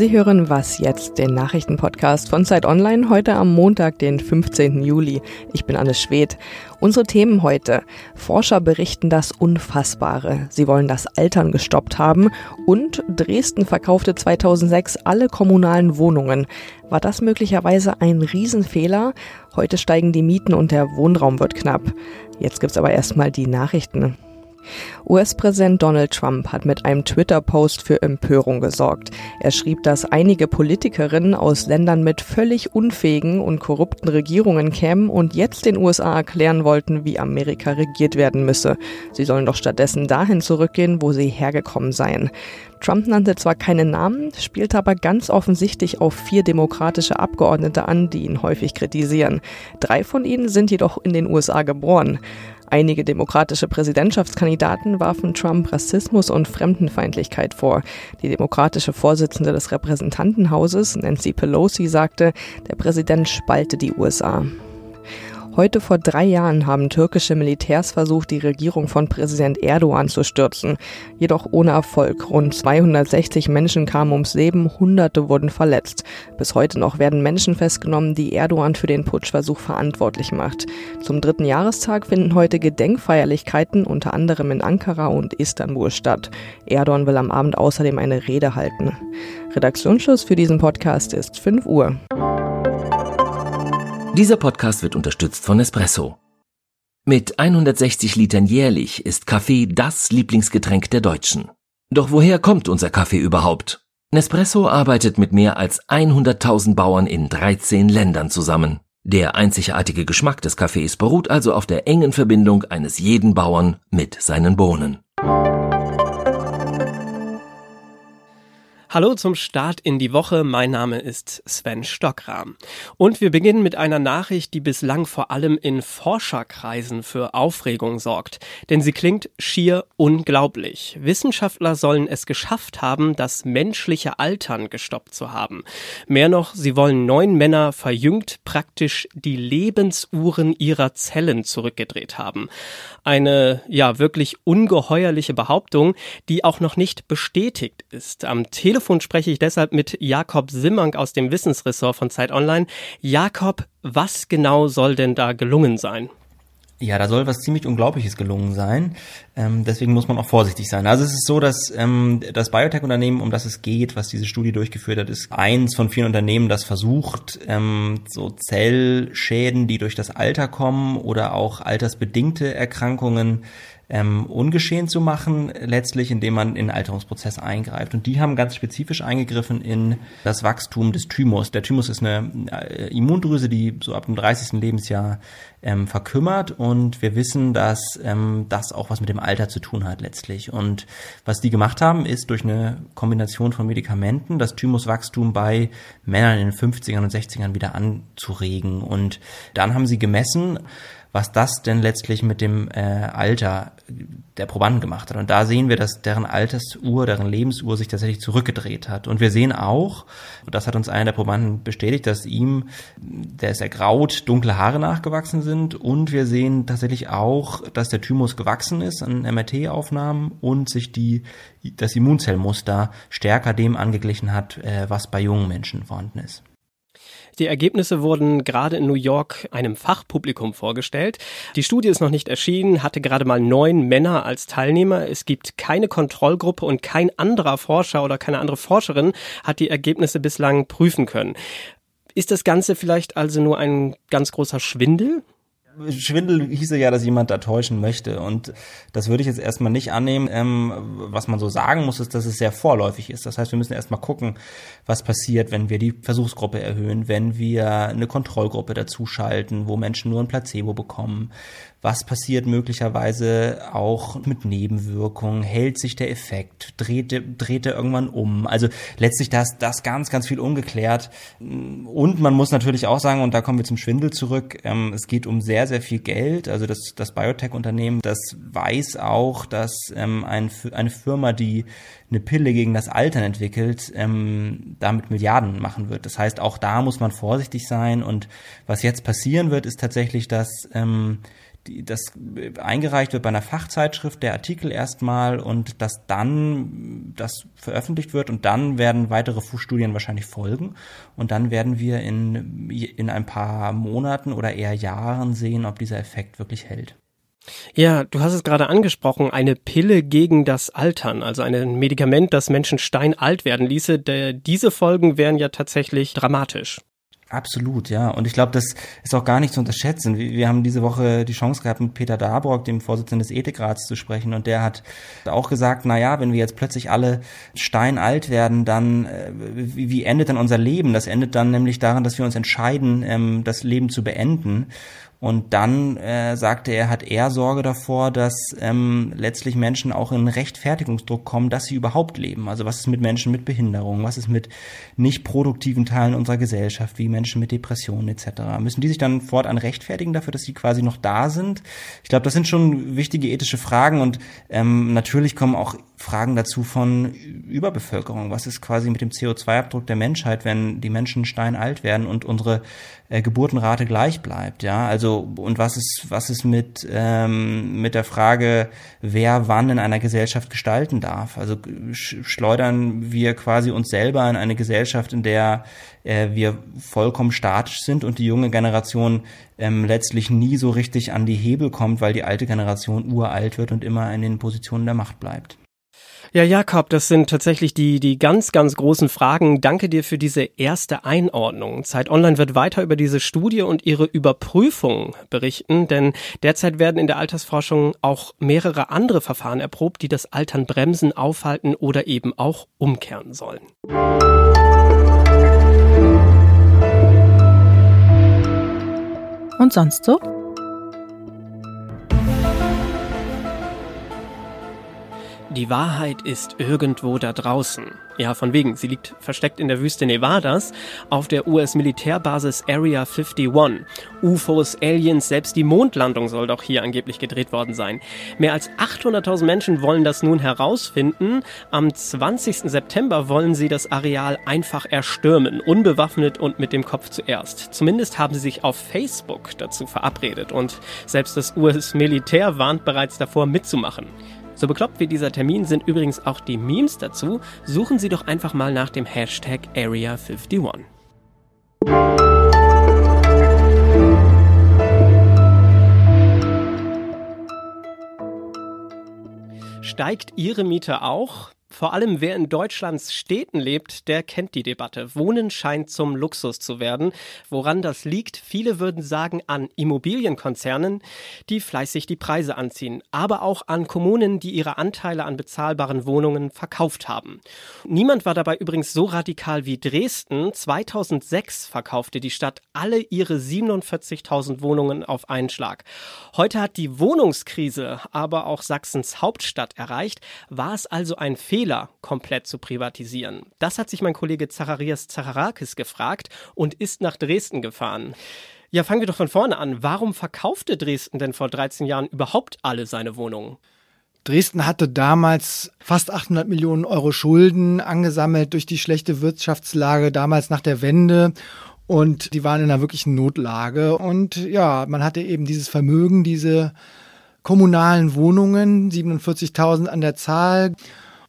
Sie hören Was jetzt, den Nachrichtenpodcast von Zeit Online, heute am Montag, den 15. Juli. Ich bin Anne Schwedt. Unsere Themen heute. Forscher berichten das Unfassbare. Sie wollen das Altern gestoppt haben und Dresden verkaufte 2006 alle kommunalen Wohnungen. War das möglicherweise ein Riesenfehler? Heute steigen die Mieten und der Wohnraum wird knapp. Jetzt gibt's aber erstmal die Nachrichten. US-Präsident Donald Trump hat mit einem Twitter-Post für Empörung gesorgt. Er schrieb, dass einige Politikerinnen aus Ländern mit völlig unfähigen und korrupten Regierungen kämen und jetzt den USA erklären wollten, wie Amerika regiert werden müsse. Sie sollen doch stattdessen dahin zurückgehen, wo sie hergekommen seien. Trump nannte zwar keine Namen, spielte aber ganz offensichtlich auf vier demokratische Abgeordnete an, die ihn häufig kritisieren. Drei von ihnen sind jedoch in den USA geboren. Einige demokratische Präsidentschaftskandidaten warfen Trump Rassismus und Fremdenfeindlichkeit vor. Die demokratische Vorsitzende des Repräsentantenhauses, Nancy Pelosi, sagte, der Präsident spalte die USA. Heute vor drei Jahren haben türkische Militärs versucht, die Regierung von Präsident Erdogan zu stürzen. Jedoch ohne Erfolg. Rund 260 Menschen kamen ums Leben, Hunderte wurden verletzt. Bis heute noch werden Menschen festgenommen, die Erdogan für den Putschversuch verantwortlich macht. Zum dritten Jahrestag finden heute Gedenkfeierlichkeiten unter anderem in Ankara und Istanbul statt. Erdogan will am Abend außerdem eine Rede halten. Redaktionsschluss für diesen Podcast ist 5 Uhr. Dieser Podcast wird unterstützt von Nespresso. Mit 160 Litern jährlich ist Kaffee das Lieblingsgetränk der Deutschen. Doch woher kommt unser Kaffee überhaupt? Nespresso arbeitet mit mehr als 100.000 Bauern in 13 Ländern zusammen. Der einzigartige Geschmack des Kaffees beruht also auf der engen Verbindung eines jeden Bauern mit seinen Bohnen. Hallo zum Start in die Woche. Mein Name ist Sven Stockram. Und wir beginnen mit einer Nachricht, die bislang vor allem in Forscherkreisen für Aufregung sorgt. Denn sie klingt schier unglaublich. Wissenschaftler sollen es geschafft haben, das menschliche Altern gestoppt zu haben. Mehr noch, sie wollen neun Männer verjüngt praktisch die Lebensuhren ihrer Zellen zurückgedreht haben. Eine, ja, wirklich ungeheuerliche Behauptung, die auch noch nicht bestätigt ist. Am Telefon Telefon spreche ich deshalb mit Jakob Simmank aus dem Wissensressort von Zeit Online. Jakob, was genau soll denn da gelungen sein? Ja, da soll was ziemlich Unglaubliches gelungen sein. Ähm, deswegen muss man auch vorsichtig sein. Also es ist so, dass ähm, das Biotech-Unternehmen, um das es geht, was diese Studie durchgeführt hat, ist eins von vielen Unternehmen, das versucht, ähm, so Zellschäden, die durch das Alter kommen oder auch altersbedingte Erkrankungen ähm, ungeschehen zu machen, letztlich indem man in den Alterungsprozess eingreift. Und die haben ganz spezifisch eingegriffen in das Wachstum des Thymus. Der Thymus ist eine äh, Immundrüse, die so ab dem 30. Lebensjahr ähm, verkümmert und wir wissen, dass ähm, das auch was mit dem zu tun hat letztlich. Und was die gemacht haben, ist durch eine Kombination von Medikamenten das Thymuswachstum bei Männern in den 50ern und 60ern wieder anzuregen. Und dann haben sie gemessen, was das denn letztlich mit dem äh, Alter der Probanden gemacht hat. Und da sehen wir, dass deren Altersuhr, deren Lebensuhr sich tatsächlich zurückgedreht hat. Und wir sehen auch, und das hat uns einer der Probanden bestätigt, dass ihm, der ist ergraut, dunkle Haare nachgewachsen sind. Und wir sehen tatsächlich auch, dass der Thymus gewachsen ist an MRT-Aufnahmen und sich die, das Immunzellmuster stärker dem angeglichen hat, äh, was bei jungen Menschen vorhanden ist. Die Ergebnisse wurden gerade in New York einem Fachpublikum vorgestellt. Die Studie ist noch nicht erschienen, hatte gerade mal neun Männer als Teilnehmer. Es gibt keine Kontrollgruppe und kein anderer Forscher oder keine andere Forscherin hat die Ergebnisse bislang prüfen können. Ist das Ganze vielleicht also nur ein ganz großer Schwindel? Schwindel hieße ja, dass jemand da täuschen möchte. Und das würde ich jetzt erstmal nicht annehmen. Ähm, was man so sagen muss, ist, dass es sehr vorläufig ist. Das heißt, wir müssen erstmal gucken, was passiert, wenn wir die Versuchsgruppe erhöhen, wenn wir eine Kontrollgruppe dazuschalten, wo Menschen nur ein Placebo bekommen, was passiert möglicherweise auch mit Nebenwirkungen, hält sich der Effekt, dreht, dreht er irgendwann um. Also letztlich das, das ganz, ganz viel ungeklärt. Und man muss natürlich auch sagen, und da kommen wir zum Schwindel zurück, ähm, es geht um sehr, sehr viel Geld. Also das, das Biotech-Unternehmen, das weiß auch, dass ähm, ein, eine Firma, die eine Pille gegen das Altern entwickelt, ähm, damit Milliarden machen wird. Das heißt, auch da muss man vorsichtig sein. Und was jetzt passieren wird, ist tatsächlich, dass ähm, das eingereicht wird bei einer Fachzeitschrift, der Artikel erstmal und dass dann das veröffentlicht wird und dann werden weitere Studien wahrscheinlich folgen und dann werden wir in, in ein paar Monaten oder eher Jahren sehen, ob dieser Effekt wirklich hält. Ja, du hast es gerade angesprochen, eine Pille gegen das Altern, also ein Medikament, das Menschen steinalt werden ließe. Diese Folgen wären ja tatsächlich dramatisch. Absolut, ja. Und ich glaube, das ist auch gar nicht zu unterschätzen. Wir haben diese Woche die Chance gehabt, mit Peter Darburg, dem Vorsitzenden des Ethikrats, zu sprechen. Und der hat auch gesagt, na ja, wenn wir jetzt plötzlich alle steinalt werden, dann, äh, wie endet dann unser Leben? Das endet dann nämlich daran, dass wir uns entscheiden, ähm, das Leben zu beenden. Und dann äh, sagte er, hat er Sorge davor, dass ähm, letztlich Menschen auch in Rechtfertigungsdruck kommen, dass sie überhaupt leben. Also was ist mit Menschen mit Behinderung, was ist mit nicht produktiven Teilen unserer Gesellschaft, wie Menschen mit Depressionen etc. Müssen die sich dann fortan rechtfertigen dafür, dass sie quasi noch da sind? Ich glaube, das sind schon wichtige ethische Fragen und ähm, natürlich kommen auch Fragen dazu von Überbevölkerung. Was ist quasi mit dem CO2-Abdruck der Menschheit, wenn die Menschen steinalt werden und unsere äh, Geburtenrate gleich bleibt? Ja, also und was ist was ist mit ähm, mit der Frage, wer wann in einer Gesellschaft gestalten darf? Also schleudern wir quasi uns selber in eine Gesellschaft, in der äh, wir vollkommen statisch sind und die junge Generation ähm, letztlich nie so richtig an die Hebel kommt, weil die alte Generation uralt wird und immer in den Positionen der Macht bleibt. Ja, Jakob, das sind tatsächlich die, die ganz, ganz großen Fragen. Danke dir für diese erste Einordnung. Zeit Online wird weiter über diese Studie und ihre Überprüfung berichten, denn derzeit werden in der Altersforschung auch mehrere andere Verfahren erprobt, die das Altern bremsen, aufhalten oder eben auch umkehren sollen. Und sonst so? Die Wahrheit ist irgendwo da draußen. Ja, von wegen. Sie liegt versteckt in der Wüste Nevadas auf der US-Militärbasis Area 51. UFOs, Aliens, selbst die Mondlandung soll doch hier angeblich gedreht worden sein. Mehr als 800.000 Menschen wollen das nun herausfinden. Am 20. September wollen sie das Areal einfach erstürmen, unbewaffnet und mit dem Kopf zuerst. Zumindest haben sie sich auf Facebook dazu verabredet und selbst das US-Militär warnt bereits davor mitzumachen. So bekloppt wie dieser Termin sind übrigens auch die Memes dazu. Suchen Sie doch einfach mal nach dem Hashtag Area51. Steigt Ihre Miete auch? Vor allem wer in Deutschlands Städten lebt, der kennt die Debatte. Wohnen scheint zum Luxus zu werden. Woran das liegt? Viele würden sagen an Immobilienkonzernen, die fleißig die Preise anziehen, aber auch an Kommunen, die ihre Anteile an bezahlbaren Wohnungen verkauft haben. Niemand war dabei übrigens so radikal wie Dresden. 2006 verkaufte die Stadt alle ihre 47.000 Wohnungen auf einen Schlag. Heute hat die Wohnungskrise aber auch Sachsens Hauptstadt erreicht. War es also ein Fehler? Fehler, komplett zu privatisieren? Das hat sich mein Kollege Zacharias Zacharakis gefragt und ist nach Dresden gefahren. Ja, fangen wir doch von vorne an. Warum verkaufte Dresden denn vor 13 Jahren überhaupt alle seine Wohnungen? Dresden hatte damals fast 800 Millionen Euro Schulden angesammelt durch die schlechte Wirtschaftslage damals nach der Wende. Und die waren in einer wirklichen Notlage. Und ja, man hatte eben dieses Vermögen, diese kommunalen Wohnungen, 47.000 an der Zahl.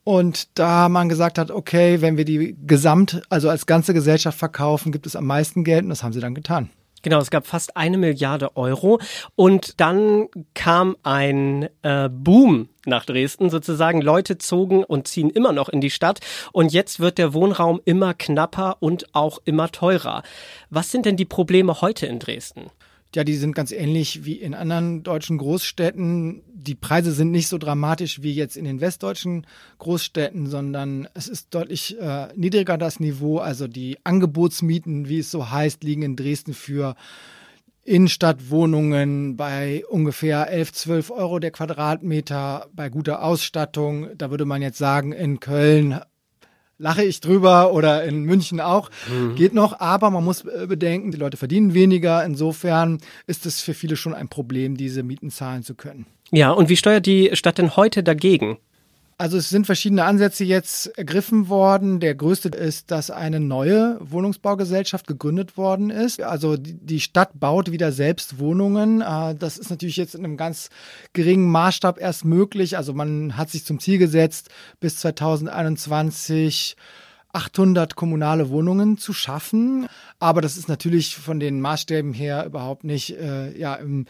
Und da man gesagt hat, okay, wenn wir die gesamt, also als ganze Gesellschaft verkaufen, gibt es am meisten Geld und das haben sie dann getan. Genau, es gab fast eine Milliarde Euro und dann kam ein äh, Boom nach Dresden sozusagen. Leute zogen und ziehen immer noch in die Stadt und jetzt wird der Wohnraum immer knapper und auch immer teurer. Was sind denn die Probleme heute in Dresden? Ja, die sind ganz ähnlich wie in anderen deutschen Großstädten. Die Preise sind nicht so dramatisch wie jetzt in den westdeutschen Großstädten, sondern es ist deutlich äh, niedriger das Niveau. Also die Angebotsmieten, wie es so heißt, liegen in Dresden für Innenstadtwohnungen bei ungefähr 11, 12 Euro der Quadratmeter bei guter Ausstattung. Da würde man jetzt sagen, in Köln lache ich drüber oder in München auch, mhm. geht noch, aber man muss äh, bedenken, die Leute verdienen weniger, insofern ist es für viele schon ein Problem, diese Mieten zahlen zu können. Ja, und wie steuert die Stadt denn heute dagegen? Also es sind verschiedene Ansätze jetzt ergriffen worden. Der größte ist, dass eine neue Wohnungsbaugesellschaft gegründet worden ist. Also die Stadt baut wieder selbst Wohnungen. Äh, das ist natürlich jetzt in einem ganz geringen Maßstab erst möglich. Also man hat sich zum Ziel gesetzt, bis 2021 800 kommunale Wohnungen zu schaffen. Aber das ist natürlich von den Maßstäben her überhaupt nicht äh, ja, im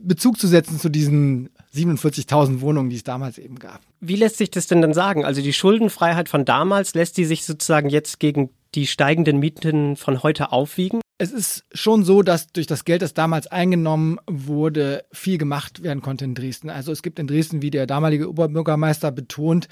Bezug zu setzen zu diesen 47.000 Wohnungen, die es damals eben gab. Wie lässt sich das denn dann sagen? Also die Schuldenfreiheit von damals, lässt die sich sozusagen jetzt gegen die steigenden Mieten von heute aufwiegen? Es ist schon so, dass durch das Geld, das damals eingenommen wurde, viel gemacht werden konnte in Dresden. Also es gibt in Dresden, wie der damalige Oberbürgermeister betont,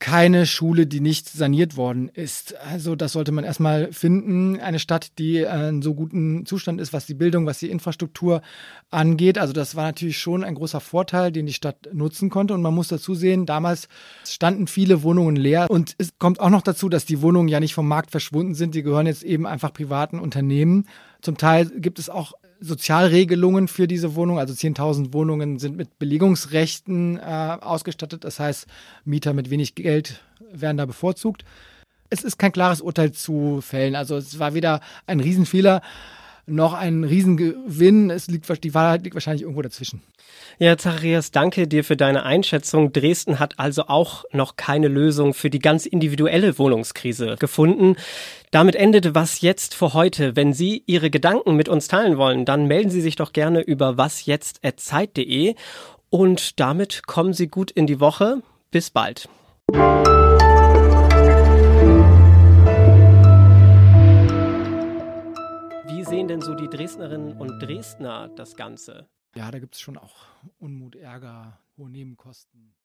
keine Schule, die nicht saniert worden ist. Also das sollte man erstmal finden. Eine Stadt, die äh, in so guten Zustand ist, was die Bildung, was die Infrastruktur angeht. Also das war natürlich schon ein großer Vorteil, den die Stadt nutzen konnte. Und man muss dazu sehen, damals standen viele Wohnungen leer. Und es kommt auch noch dazu, dass die Wohnungen ja nicht vom Markt verschwunden sind. Die gehören jetzt eben einfach privaten Unternehmen. Zum Teil gibt es auch Sozialregelungen für diese Wohnung. Also 10.000 Wohnungen sind mit Belegungsrechten äh, ausgestattet. Das heißt, Mieter mit wenig Geld werden da bevorzugt. Es ist kein klares Urteil zu fällen. Also es war weder ein Riesenfehler noch ein Riesengewinn. Es liegt, die Wahrheit liegt wahrscheinlich irgendwo dazwischen. Ja, Zacharias, danke dir für deine Einschätzung. Dresden hat also auch noch keine Lösung für die ganz individuelle Wohnungskrise gefunden. Damit endete was jetzt für heute. Wenn Sie Ihre Gedanken mit uns teilen wollen, dann melden Sie sich doch gerne über wasjetzt.zeit.de und damit kommen Sie gut in die Woche. Bis bald. Sehen denn so die Dresdnerinnen und Dresdner das Ganze? Ja, da gibt es schon auch Unmut, Ärger, hohe Nebenkosten.